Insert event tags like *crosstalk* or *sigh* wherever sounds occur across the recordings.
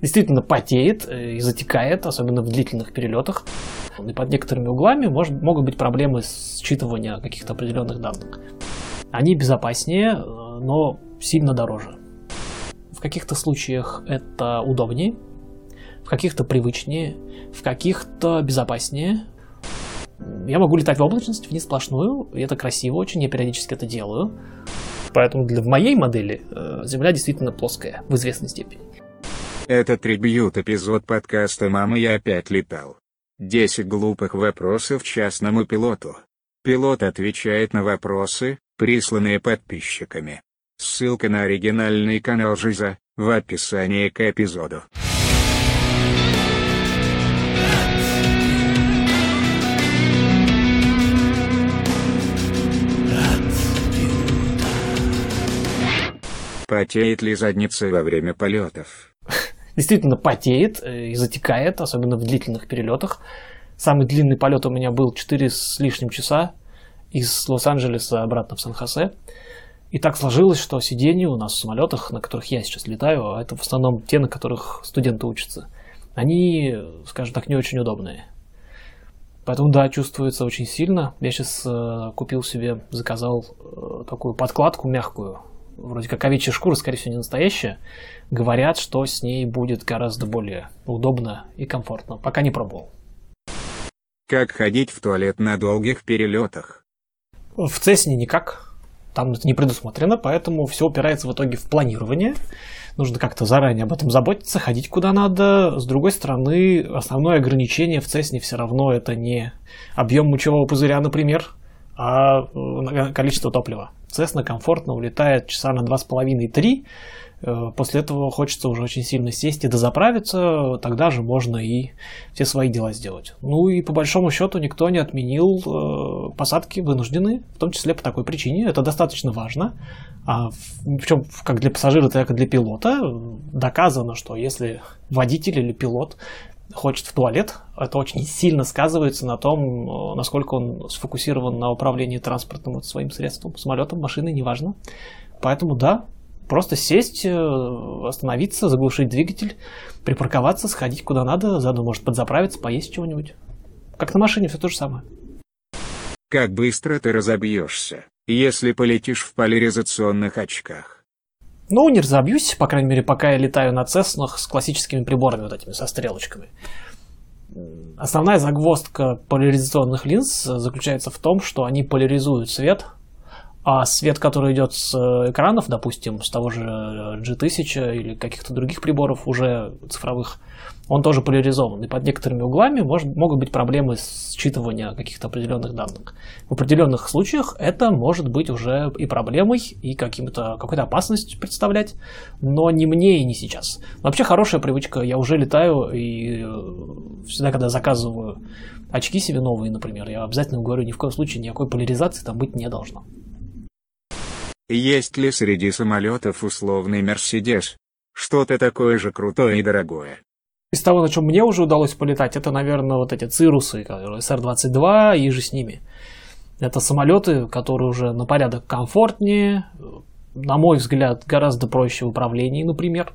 действительно потеет и затекает, особенно в длительных перелетах. И под некоторыми углами может, могут быть проблемы с считывания каких-то определенных данных. Они безопаснее, но сильно дороже. В каких-то случаях это удобнее, в каких-то привычнее, в каких-то безопаснее. Я могу летать в облачность, в несплошную, и это красиво очень, я периодически это делаю. Поэтому для, в моей модели э, Земля действительно плоская в известной степени. Это трибьют эпизод подкаста «Мама, я опять летал». 10 глупых вопросов частному пилоту. Пилот отвечает на вопросы, присланные подписчиками. Ссылка на оригинальный канал Жиза, в описании к эпизоду. Потеет ли задница во время полетов? Действительно потеет и затекает, особенно в длительных перелетах. Самый длинный полет у меня был 4 с лишним часа из Лос-Анджелеса обратно в Сан-Хосе. И так сложилось, что сиденья у нас в самолетах, на которых я сейчас летаю, а это в основном те, на которых студенты учатся, они, скажем так, не очень удобные. Поэтому, да, чувствуется очень сильно. Я сейчас э, купил себе, заказал э, такую подкладку мягкую, вроде как овечья шкура, скорее всего, не настоящая. Говорят, что с ней будет гораздо более удобно и комфортно. Пока не пробовал. Как ходить в туалет на долгих перелетах? В Цесне никак. Там это не предусмотрено, поэтому все упирается в итоге в планирование. Нужно как-то заранее об этом заботиться, ходить куда надо. С другой стороны, основное ограничение в Цесне все равно это не объем мочевого пузыря, например, а э, количество топлива. Цесна комфортно улетает часа на 2,5-3. Э, после этого хочется уже очень сильно сесть и дозаправиться, тогда же можно и все свои дела сделать. Ну и по большому счету никто не отменил э, посадки вынужденные, в том числе по такой причине. Это достаточно важно. А причем как для пассажира, так и для пилота доказано, что если водитель или пилот хочет в туалет, это очень сильно сказывается на том, насколько он сфокусирован на управлении транспортным вот своим средством, самолетом, машиной, неважно. Поэтому да, Просто сесть, э, остановиться, заглушить двигатель, припарковаться, сходить куда надо, заодно может подзаправиться, поесть чего-нибудь. Как на машине, все то же самое. Как быстро ты разобьешься, если полетишь в поляризационных очках? Ну, не разобьюсь, по крайней мере, пока я летаю на Цеснах с классическими приборами вот этими, со стрелочками. Основная загвоздка поляризационных линз заключается в том, что они поляризуют свет, а свет, который идет с э, экранов, допустим, с того же э, G1000 или каких-то других приборов уже цифровых, он тоже поляризован. И под некоторыми углами может, могут быть проблемы считывания каких-то определенных данных. В определенных случаях это может быть уже и проблемой, и каким-то, какой-то опасность представлять, но не мне и не сейчас. Но вообще хорошая привычка. Я уже летаю, и э, всегда, когда заказываю очки себе новые, например, я обязательно говорю, ни в коем случае никакой поляризации там быть не должно. Есть ли среди самолетов условный Мерседес? Что-то такое же крутое и дорогое. Из того, на чем мне уже удалось полетать, это, наверное, вот эти Цирусы, СР-22 и же с ними. Это самолеты, которые уже на порядок комфортнее, на мой взгляд, гораздо проще в управлении, например.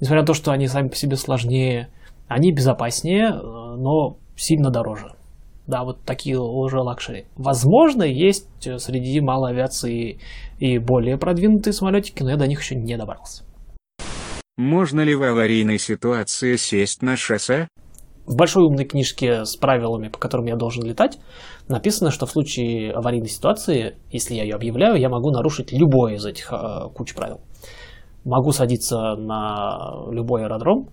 Несмотря на то, что они сами по себе сложнее, они безопаснее, но сильно дороже. Да, вот такие уже luxury. Возможно, есть среди малой авиации и более продвинутые самолетики, но я до них еще не добрался. Можно ли в аварийной ситуации сесть на шоссе? В большой умной книжке с правилами, по которым я должен летать, написано, что в случае аварийной ситуации, если я ее объявляю, я могу нарушить любое из этих э, куч правил. Могу садиться на любой аэродром,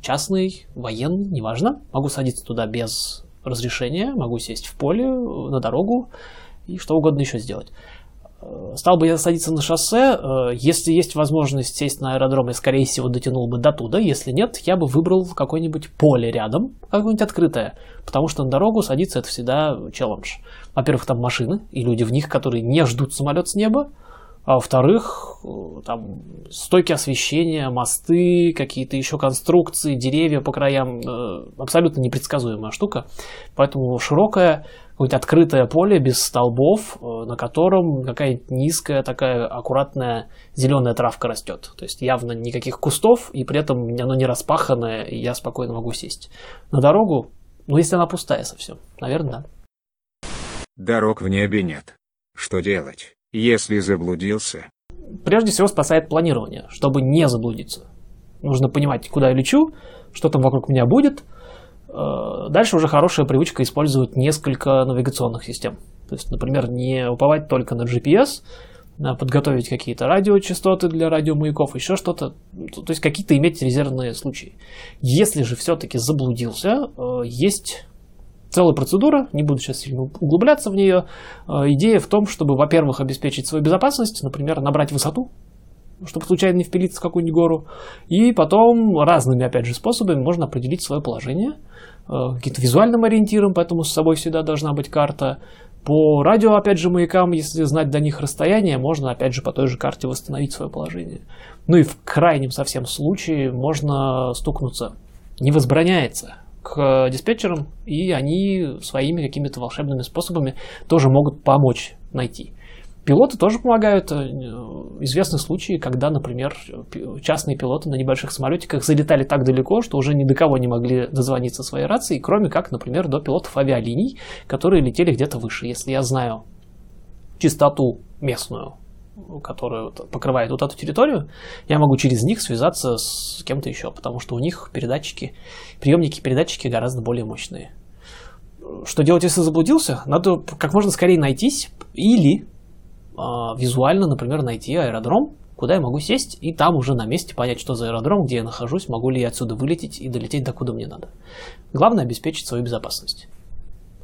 частный, военный, неважно. Могу садиться туда без разрешения, могу сесть в поле, на дорогу и что угодно еще сделать. Э, стал бы я садиться на шоссе, э, если есть возможность сесть на аэродром, я, скорее всего, дотянул бы до туда. Если нет, я бы выбрал какое-нибудь поле рядом, какое-нибудь открытое. Потому что на дорогу садиться это всегда челлендж. Во-первых, там машины и люди в них, которые не ждут самолет с неба. А во-вторых, э, там стойки освещения, мосты, какие-то еще конструкции, деревья по краям, э, абсолютно непредсказуемая штука. Поэтому широкое, какое-то открытое поле без столбов, э, на котором какая-нибудь низкая такая аккуратная зеленая травка растет. То есть явно никаких кустов, и при этом оно не распаханное, и я спокойно могу сесть. На дорогу, ну если она пустая совсем, наверное, да. Дорог в небе нет. Что делать? Если заблудился. Прежде всего спасает планирование, чтобы не заблудиться. Нужно понимать, куда я лечу, что там вокруг меня будет. Э, дальше уже хорошая привычка использовать несколько навигационных систем. То есть, например, не уповать только на GPS, а подготовить какие-то радиочастоты для радиомаяков, еще что-то. То есть какие-то иметь резервные случаи. Если же все-таки заблудился, э, есть целая процедура, не буду сейчас сильно углубляться в нее. Э, идея в том, чтобы, во-первых, обеспечить свою безопасность, например, набрать высоту, чтобы случайно не впилиться в какую-нибудь гору. И потом разными, опять же, способами можно определить свое положение, э, каким-то визуальным ориентиром, поэтому с собой всегда должна быть карта. По радио, опять же, маякам, если знать до них расстояние, можно, опять же, по той же карте восстановить свое положение. Ну и в крайнем совсем случае можно стукнуться. Не возбраняется к диспетчерам, и они своими какими-то волшебными способами тоже могут помочь найти. Пилоты тоже помогают. Э, известны случаи, когда, например, частные пилоты на небольших самолетиках залетали так далеко, что уже ни до кого не могли дозвониться своей рации, кроме как, например, до пилотов авиалиний, которые летели где-то выше. Если я знаю частоту местную которая покрывает вот эту территорию, я могу через них связаться с кем-то еще, потому что у них передатчики, приемники передатчики гораздо более мощные. Что делать, если заблудился? Надо как можно скорее найтись или э, визуально, например, найти аэродром, куда я могу сесть, и там уже на месте понять, что за аэродром, где я нахожусь, могу ли я отсюда вылететь и долететь до куда мне надо. Главное обеспечить свою безопасность.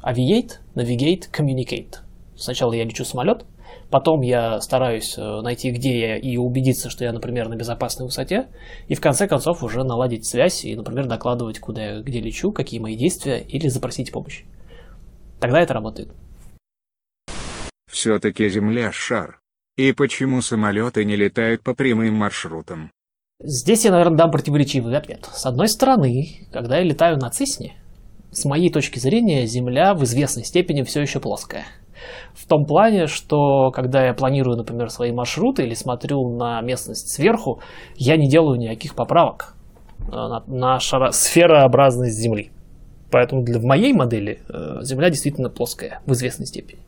Aviate, Navigate, Communicate. Сначала я лечу самолет, Потом я стараюсь э, найти, где я, и убедиться, что я, например, на безопасной высоте. И в конце концов уже наладить связь и, например, докладывать, куда я, где лечу, какие мои действия, или запросить помощь. Тогда это работает. Все-таки Земля – шар. И почему самолеты не летают по прямым маршрутам? Здесь я, наверное, дам противоречивый ответ. С одной стороны, когда я летаю на Цисне, с моей точки зрения, Земля в известной степени все еще плоская. В том плане, что когда я планирую, например, свои маршруты или смотрю на местность сверху, я не делаю никаких поправок э, на, на шара, сферообразность Земли. Поэтому для, в моей модели э, Земля действительно плоская в известной степени.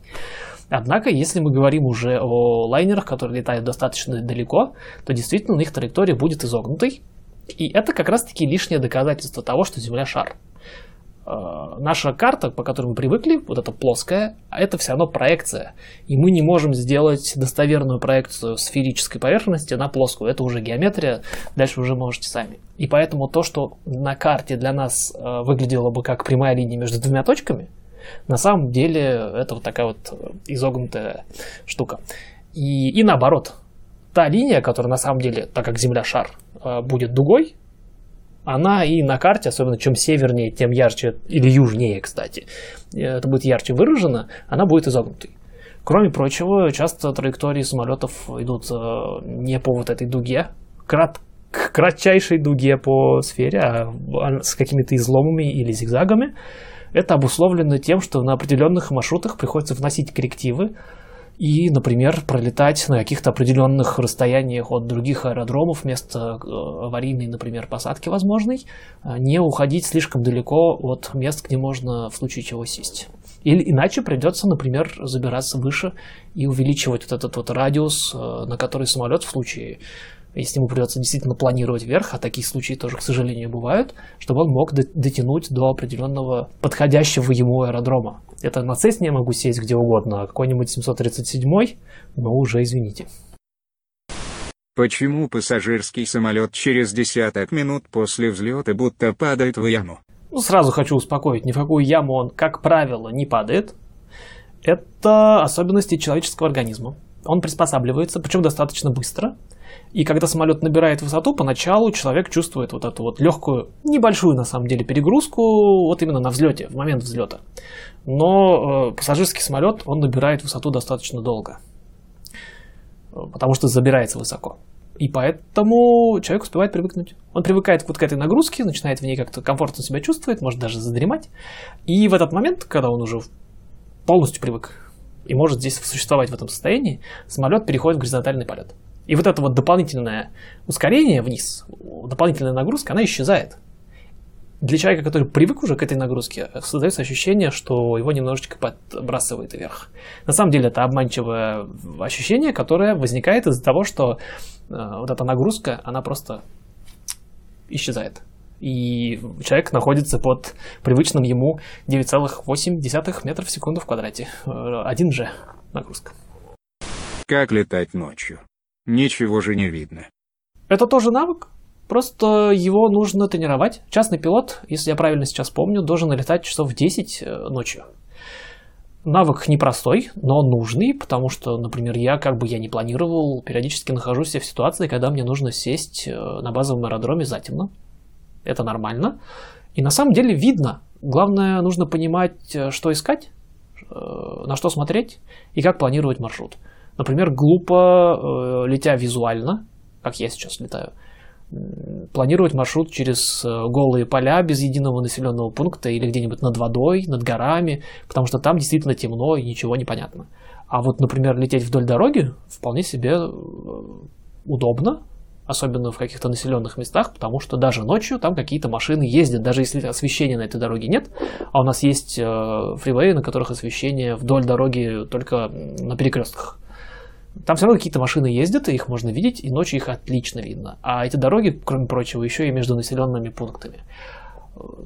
Однако, если мы говорим уже о лайнерах, которые летают достаточно далеко, то действительно у них траектория будет изогнутой. И это как раз-таки лишнее доказательство того, что Земля шар. Э, наша карта, по которой мы привыкли, вот эта плоская, это все равно проекция. И мы не можем сделать достоверную проекцию сферической поверхности на плоскую. Это уже геометрия, дальше уже можете сами. И поэтому то, что на карте для нас э, выглядело бы как прямая линия между двумя точками, на самом деле это вот такая вот изогнутая штука. И, и наоборот, та линия, которая на самом деле, так как Земля шар, э, будет дугой, она и на карте, особенно чем севернее, тем ярче, или южнее, кстати, это будет ярче выражено, она будет изогнутой. Кроме прочего, часто траектории самолетов идут э, не по вот этой дуге, крат, к кратчайшей дуге по сфере, а с какими-то изломами или зигзагами. Это обусловлено тем, что на определенных маршрутах приходится вносить коррективы, и, например, пролетать на каких-то определенных расстояниях от других аэродромов вместо э, аварийной, например, посадки возможной, а не уходить слишком далеко от мест, где можно в случае чего сесть. Или иначе придется, например, забираться выше и увеличивать вот этот вот радиус, э, на который самолет в случае если ему придется действительно планировать вверх, а такие случаи тоже, к сожалению, бывают, чтобы он мог дотянуть до определенного подходящего ему аэродрома. Это на Цесне я могу сесть где угодно, а какой-нибудь 737 но уже извините. Почему пассажирский самолет через десяток минут после взлета будто падает в яму? Ну, сразу хочу успокоить, ни в какую яму он, как правило, не падает. Это особенности человеческого организма. Он приспосабливается, причем достаточно быстро. И когда самолет набирает высоту, поначалу человек чувствует вот эту вот легкую, небольшую на самом деле перегрузку, вот именно на взлете, в момент взлета. Но э, пассажирский самолет, он набирает высоту достаточно долго. потому что забирается высоко. И поэтому человек успевает привыкнуть. Он привыкает вот к этой нагрузке, начинает в ней как-то комфортно себя чувствовать, может даже задремать. И в этот момент, когда он уже полностью привык и может здесь существовать в этом состоянии, самолет переходит в горизонтальный полет. И вот это вот дополнительное ускорение вниз, дополнительная нагрузка, она исчезает. Для человека, который привык уже к этой нагрузке, создается ощущение, что его немножечко подбрасывает вверх. На самом деле это обманчивое ощущение, которое возникает из-за того, что Э, вот эта нагрузка, она просто исчезает. И человек находится под привычным ему 9,8 метров в секунду в квадрате. Э, один же нагрузка. Как летать ночью? Ничего же не видно. Это тоже навык, просто его нужно тренировать. Частный пилот, если я правильно сейчас помню, должен летать часов в 10 э, ночью навык непростой, но нужный, потому что, например, я, как бы я не планировал, периодически нахожусь в ситуации, когда мне нужно сесть э, на базовом аэродроме затемно. Это нормально. И на самом деле видно. Главное, нужно понимать, э, что искать, на что смотреть и как планировать маршрут. Например, глупо, летя визуально, как я сейчас летаю, планировать маршрут через э, голые поля без единого населенного пункта или где-нибудь над водой, над горами, потому что там действительно темно и ничего не понятно. А вот, например, лететь вдоль дороги вполне себе э, удобно, особенно в каких-то населенных местах, потому что даже ночью там какие-то машины ездят, даже если освещения на этой дороге нет, а у нас есть э, фривеи, на которых освещение вдоль дороги только на перекрестках. Там все равно какие-то машины ездят, и их можно видеть, и ночью их отлично видно. А эти дороги, кроме прочего, еще и между населенными пунктами.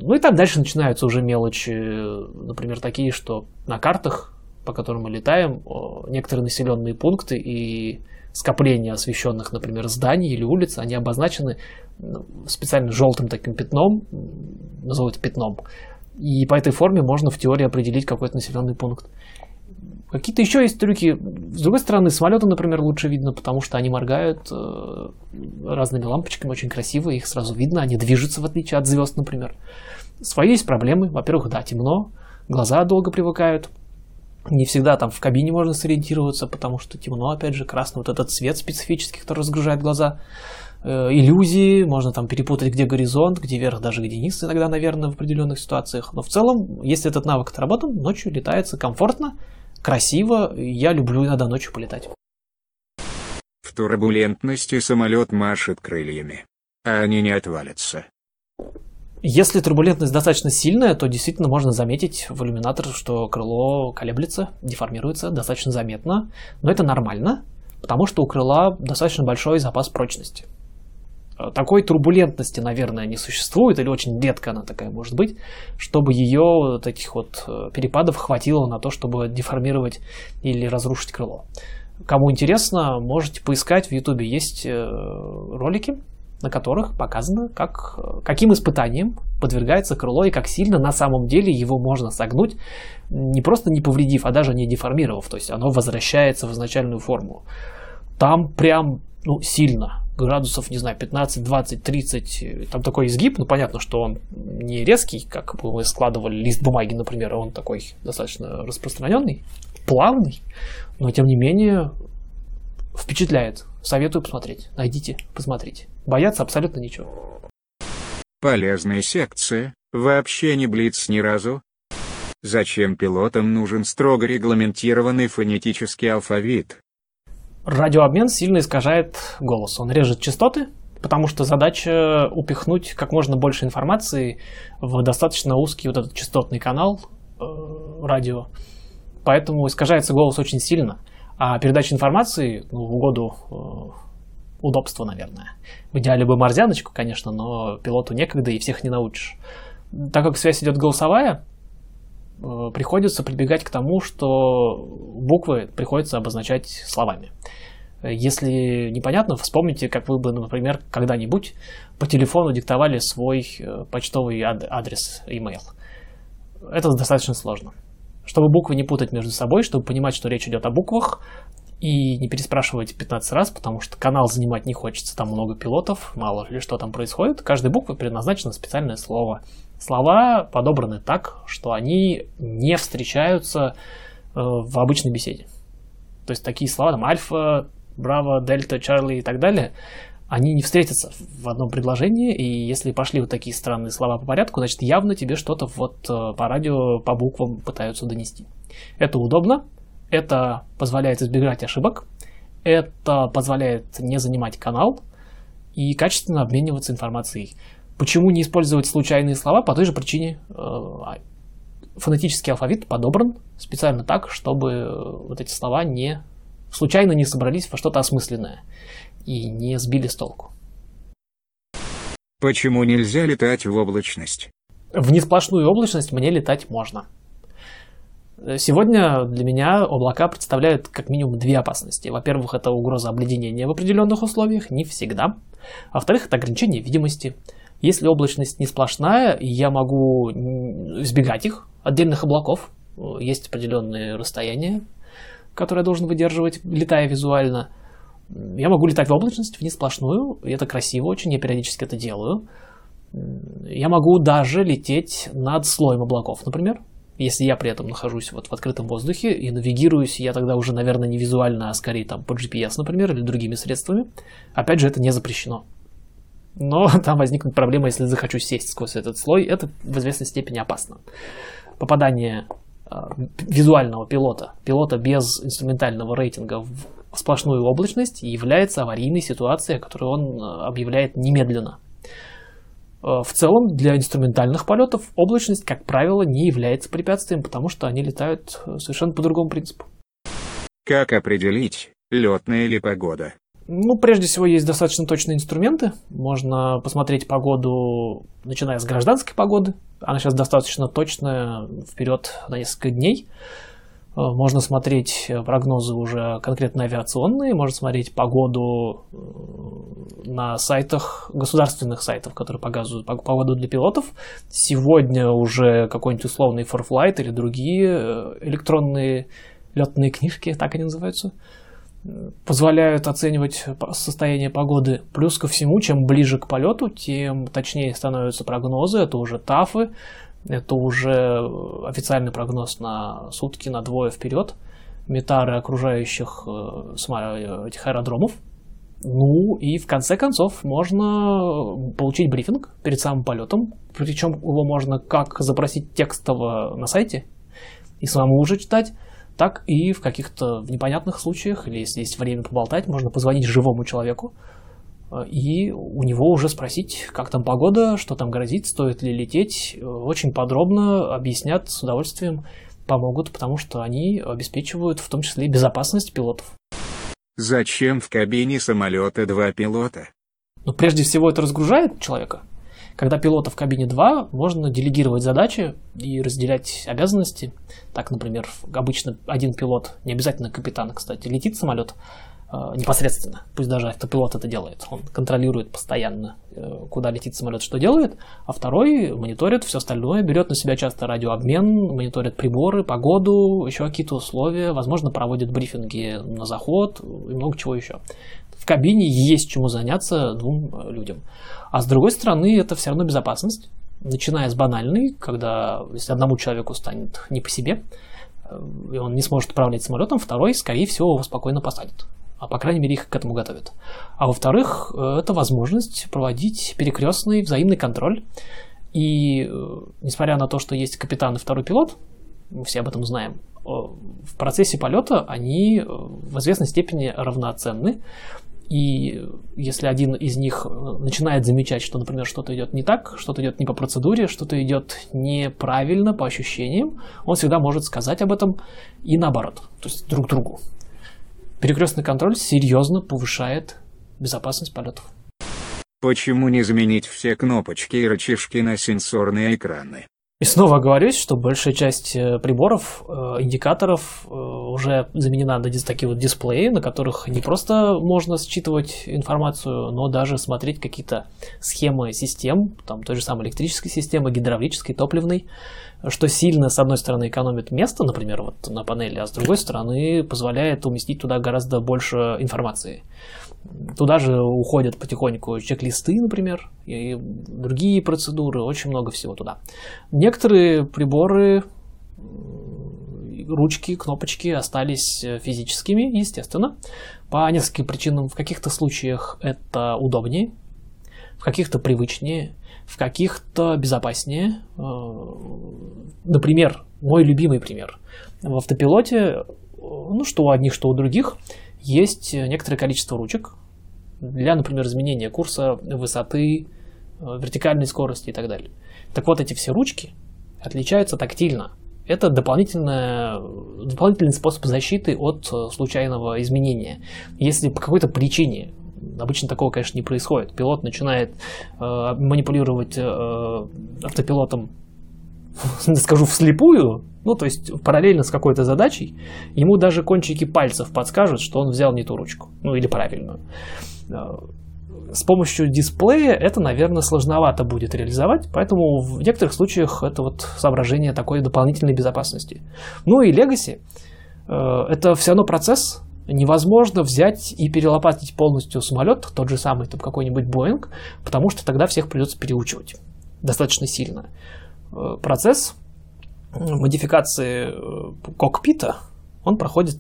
Ну и там дальше начинаются уже мелочи, например, такие, что на картах, по которым мы летаем, некоторые населенные пункты и скопления освещенных, например, зданий или улиц, они обозначены ну, специально желтым таким пятном, назовут пятном. И по этой форме можно в теории определить какой-то населенный пункт. Какие-то еще есть трюки. С другой стороны, самолеты, например, лучше видно, потому что они моргают э, разными лампочками, очень красиво, их сразу видно, они движутся, в отличие от звезд, например. Свои есть проблемы. Во-первых, да, темно, глаза долго привыкают. Не всегда там в кабине можно сориентироваться, потому что темно, опять же, красный вот этот цвет специфический, который разгружает глаза. Э, иллюзии, можно там перепутать, где горизонт, где верх, даже где низ иногда, наверное, в определенных ситуациях. Но в целом, если этот навык отработан, ночью летается комфортно, красиво. Я люблю иногда ночью полетать. В турбулентности самолет машет крыльями, а они не отвалятся. Если турбулентность достаточно сильная, то действительно можно заметить в иллюминатор, что крыло колеблется, деформируется достаточно заметно. Но это нормально, потому что у крыла достаточно большой запас прочности. Э, такой турбулентности, наверное, не существует, или очень редко она такая может быть, чтобы ее таких вот э, перепадов хватило на то, чтобы деформировать или разрушить крыло. Кому интересно, можете поискать в Ютубе. Есть э, ролики, на которых показано, как, каким испытанием подвергается крыло и как сильно на самом деле его можно согнуть, не просто не повредив, а даже не деформировав. То есть оно возвращается в изначальную форму. Там прям ну, сильно градусов, не знаю, 15, 20, 30, там такой изгиб, ну понятно, что он не резкий, как бы мы складывали лист бумаги, например, он такой достаточно распространенный, плавный, но тем не менее впечатляет. Советую посмотреть. Найдите, посмотрите. Бояться абсолютно ничего. Полезная секция. Вообще не блиц ни разу. Зачем пилотам нужен строго регламентированный фонетический алфавит? Радиообмен сильно искажает голос. Он режет частоты, потому что задача упихнуть как можно больше информации в достаточно узкий вот этот частотный канал э, радио. Поэтому искажается голос очень сильно. А передача информации ну, в угоду э, удобства, наверное. В идеале бы морзяночку, конечно, но пилоту некогда и всех не научишь. Так как связь идет голосовая, приходится прибегать к тому, что буквы приходится обозначать словами. Если непонятно, вспомните, как вы бы, например, когда-нибудь по телефону диктовали свой э, почтовый адрес, email. Это достаточно сложно. Чтобы буквы не путать между собой, чтобы понимать, что речь идет о буквах, и не переспрашивать 15 раз, потому что канал занимать не хочется, там много пилотов, мало ли что там происходит. Каждой букве предназначено специальное слово. Слова подобраны так, что они не встречаются э, в обычной беседе. То есть такие слова, там, альфа, Браво, Дельта, Чарли и так далее, они не встретятся в одном предложении, и если пошли вот такие странные слова по порядку, значит явно тебе что-то вот э, по радио, по буквам пытаются донести. Это удобно, это позволяет избегать ошибок, это позволяет не занимать канал и качественно обмениваться информацией. Почему не использовать случайные слова? По той же причине э, а, фонетический алфавит подобран специально так, чтобы э, вот эти слова не случайно не собрались во что-то осмысленное и не сбили с толку. Почему нельзя летать в облачность? В несплошную облачность мне летать можно. Сегодня для меня облака представляют как минимум две опасности. Во-первых, это угроза обледенения в определенных условиях, не всегда. Во-вторых, это ограничение видимости. Если облачность не сплошная, я могу избегать их, отдельных облаков. Есть определенные расстояния, которые я должен выдерживать, летая визуально. Я могу летать в облачность, в несплошную, и это красиво очень, я периодически это делаю. Я могу даже лететь над слоем облаков, например, если я при этом нахожусь вот в открытом воздухе и навигируюсь, я тогда уже, наверное, не визуально, а скорее там по GPS, например, или другими средствами. Опять же, это не запрещено. Но *laughs* там возникнет проблема, если захочу сесть сквозь этот слой. Это в известной степени опасно. Попадание э, визуального пилота, пилота без инструментального рейтинга в сплошную облачность является аварийной ситуацией, которую он а, объявляет немедленно. Э, в целом, для инструментальных полетов облачность, как правило, не является препятствием, потому что они летают э, совершенно по другому принципу. Как определить, летная ли погода? Ну, прежде всего, есть достаточно точные инструменты. Можно посмотреть погоду, начиная с гражданской погоды. Она сейчас достаточно точная, вперед на несколько дней. Э, можно смотреть э, прогнозы уже конкретно авиационные, можно смотреть погоду э, на сайтах, государственных сайтов, которые показывают погоду для пилотов. Сегодня уже какой-нибудь условный ForFlight или другие электронные летные книжки, так они называются, позволяют оценивать состояние погоды. Плюс ко всему, чем ближе к полету, тем точнее становятся прогнозы, это уже ТАФы, это уже официальный прогноз на сутки, на двое вперед. Метары окружающих э, этих аэродромов. Ну и в конце концов можно получить брифинг перед самым полетом. Причем его можно как запросить текстово на сайте и самому уже читать, так и в каких-то непонятных случаях, или если есть время поболтать, можно позвонить живому человеку, и у него уже спросить, как там погода, что там грозит, стоит ли лететь. Очень подробно объяснят с удовольствием, помогут, потому что они обеспечивают в том числе и безопасность пилотов. Зачем в кабине самолета два пилота? Ну, прежде всего, это разгружает человека. Когда пилота в кабине два, можно делегировать задачи и разделять обязанности. Так, например, обычно один пилот, не обязательно капитан, кстати, летит самолет, непосредственно. Пусть даже автопилот это делает. Он контролирует постоянно, э, куда летит самолет, что делает. А второй мониторит все остальное, берет на себя часто радиообмен, мониторит приборы, погоду, еще какие-то условия, возможно, проводит брифинги на заход и много чего еще. В кабине есть чему заняться двум людям. А с другой стороны, это все равно безопасность. Начиная с банальной, когда если одному человеку станет не по себе, э, и он не сможет управлять самолетом, второй, скорее всего, его спокойно посадит а по крайней мере их к этому готовят. А во-вторых, э, это возможность проводить перекрестный взаимный контроль. И э, несмотря на то, что есть капитан и второй пилот, мы все об этом знаем, э, в процессе полета они в известной степени равноценны. И если один из них начинает замечать, что, например, что-то идет не так, что-то идет не по процедуре, что-то идет неправильно по ощущениям, он всегда может сказать об этом и наоборот, то есть друг другу. Перекрестный контроль серьезно повышает безопасность полетов. Почему не заменить все кнопочки и рычажки на сенсорные экраны? И снова говорюсь, что большая часть э, приборов, э, индикаторов э, уже заменена на такие вот дисплеи, на которых не просто можно считывать информацию, но даже смотреть какие-то схемы систем, там той же самой электрической системы, гидравлической, топливной, что сильно, с одной стороны, экономит место, например, вот на панели, а с другой стороны, позволяет уместить туда гораздо больше информации. Туда же уходят потихоньку чек-листы, например, и другие процедуры, очень много всего туда. Некоторые приборы ручки, кнопочки остались физическими, естественно, по нескольким причинам. В каких-то случаях это удобнее, в каких-то привычнее, в каких-то безопаснее. Например, мой любимый пример. В автопилоте, ну что у одних, что у других, есть некоторое количество ручек для, например, изменения курса, высоты, вертикальной скорости и так далее. Так вот, эти все ручки отличаются тактильно. Это дополнительный способ защиты от э, случайного изменения. Если по какой-то причине Обычно такого, конечно, не происходит. Пилот начинает э, манипулировать э, автопилотом, *laughs* скажу, вслепую, ну, то есть параллельно с какой-то задачей, ему даже кончики пальцев подскажут, что он взял не ту ручку, ну, или правильную. Э, с помощью дисплея это, наверное, сложновато будет реализовать, поэтому в некоторых случаях это вот соображение такой дополнительной безопасности. Ну и Legacy э, это все равно процесс, невозможно взять и перелопатить полностью самолет, тот же самый там какой-нибудь Boeing, потому что тогда всех придется переучивать достаточно сильно. Э, процесс модификации э, кокпита, он проходит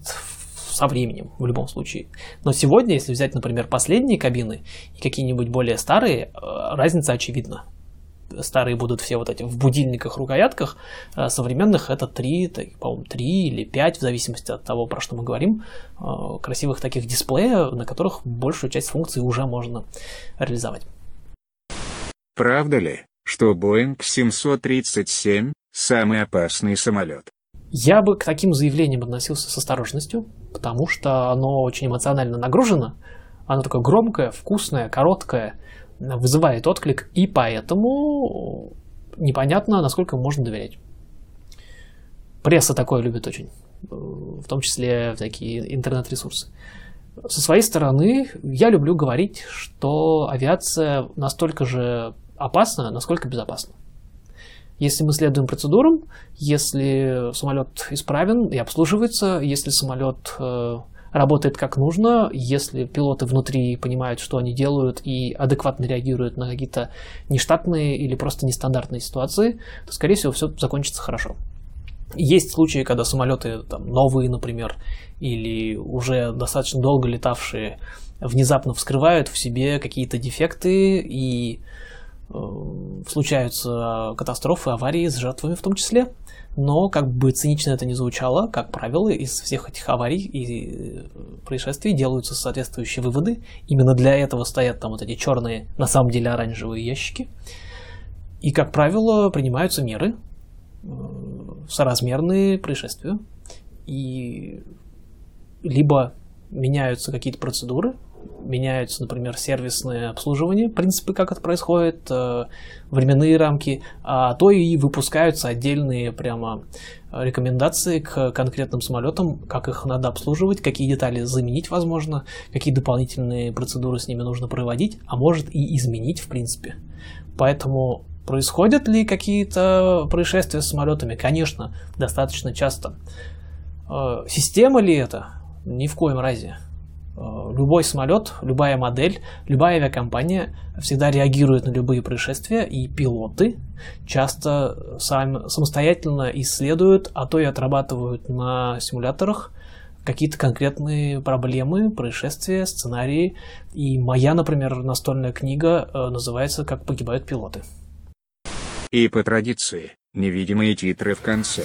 со временем в любом случае. Но сегодня, если взять, например, последние кабины и какие-нибудь более старые, э, разница очевидна. Старые будут все вот эти в будильниках, рукоятках, а современных это 3, по-моему, 3 или 5, в зависимости от того, про что мы говорим, э, красивых таких дисплеев, на которых большую часть функций уже можно реализовать. Правда ли, что Boeing 737 – самый опасный самолет? Я бы к таким заявлениям относился с осторожностью, потому что оно очень эмоционально нагружено. Оно такое громкое, вкусное, короткое, вызывает отклик, и поэтому непонятно, насколько можно доверять. Пресса такое любит очень, в том числе всякие интернет-ресурсы. Со своей стороны, я люблю говорить, что авиация настолько же опасна, насколько безопасна. Если мы следуем процедурам, если самолет исправен и обслуживается, если самолет э, работает как нужно, если пилоты внутри понимают, что они делают и адекватно реагируют на какие-то нештатные или просто нестандартные ситуации, то, скорее всего, все закончится хорошо. Есть случаи, когда самолеты там, новые, например, или уже достаточно долго летавшие, внезапно вскрывают в себе какие-то дефекты и Э, случаются катастрофы, аварии с жертвами в том числе. Но, как бы цинично это ни звучало, как правило, из всех этих аварий и э, происшествий делаются соответствующие выводы. Именно для этого стоят там вот эти черные, на самом деле оранжевые ящики. И, как правило, принимаются меры, э, соразмерные происшествию. И либо меняются какие-то процедуры, меняются, например, сервисные обслуживания, принципы, как это происходит, э, временные рамки, а то и выпускаются отдельные прямо рекомендации к конкретным самолетам, как их надо обслуживать, какие детали заменить возможно, какие дополнительные процедуры с ними нужно проводить, а может и изменить в принципе. Поэтому происходят ли какие-то происшествия с самолетами? Конечно, достаточно часто. Э, система ли это? Ни в коем разе. Любой самолет, любая модель, любая авиакомпания всегда реагирует на любые происшествия, и пилоты часто сами, самостоятельно исследуют, а то и отрабатывают на симуляторах какие-то конкретные проблемы, происшествия, сценарии. И моя, например, настольная книга э, называется «Как погибают пилоты». И по традиции, невидимые титры в конце.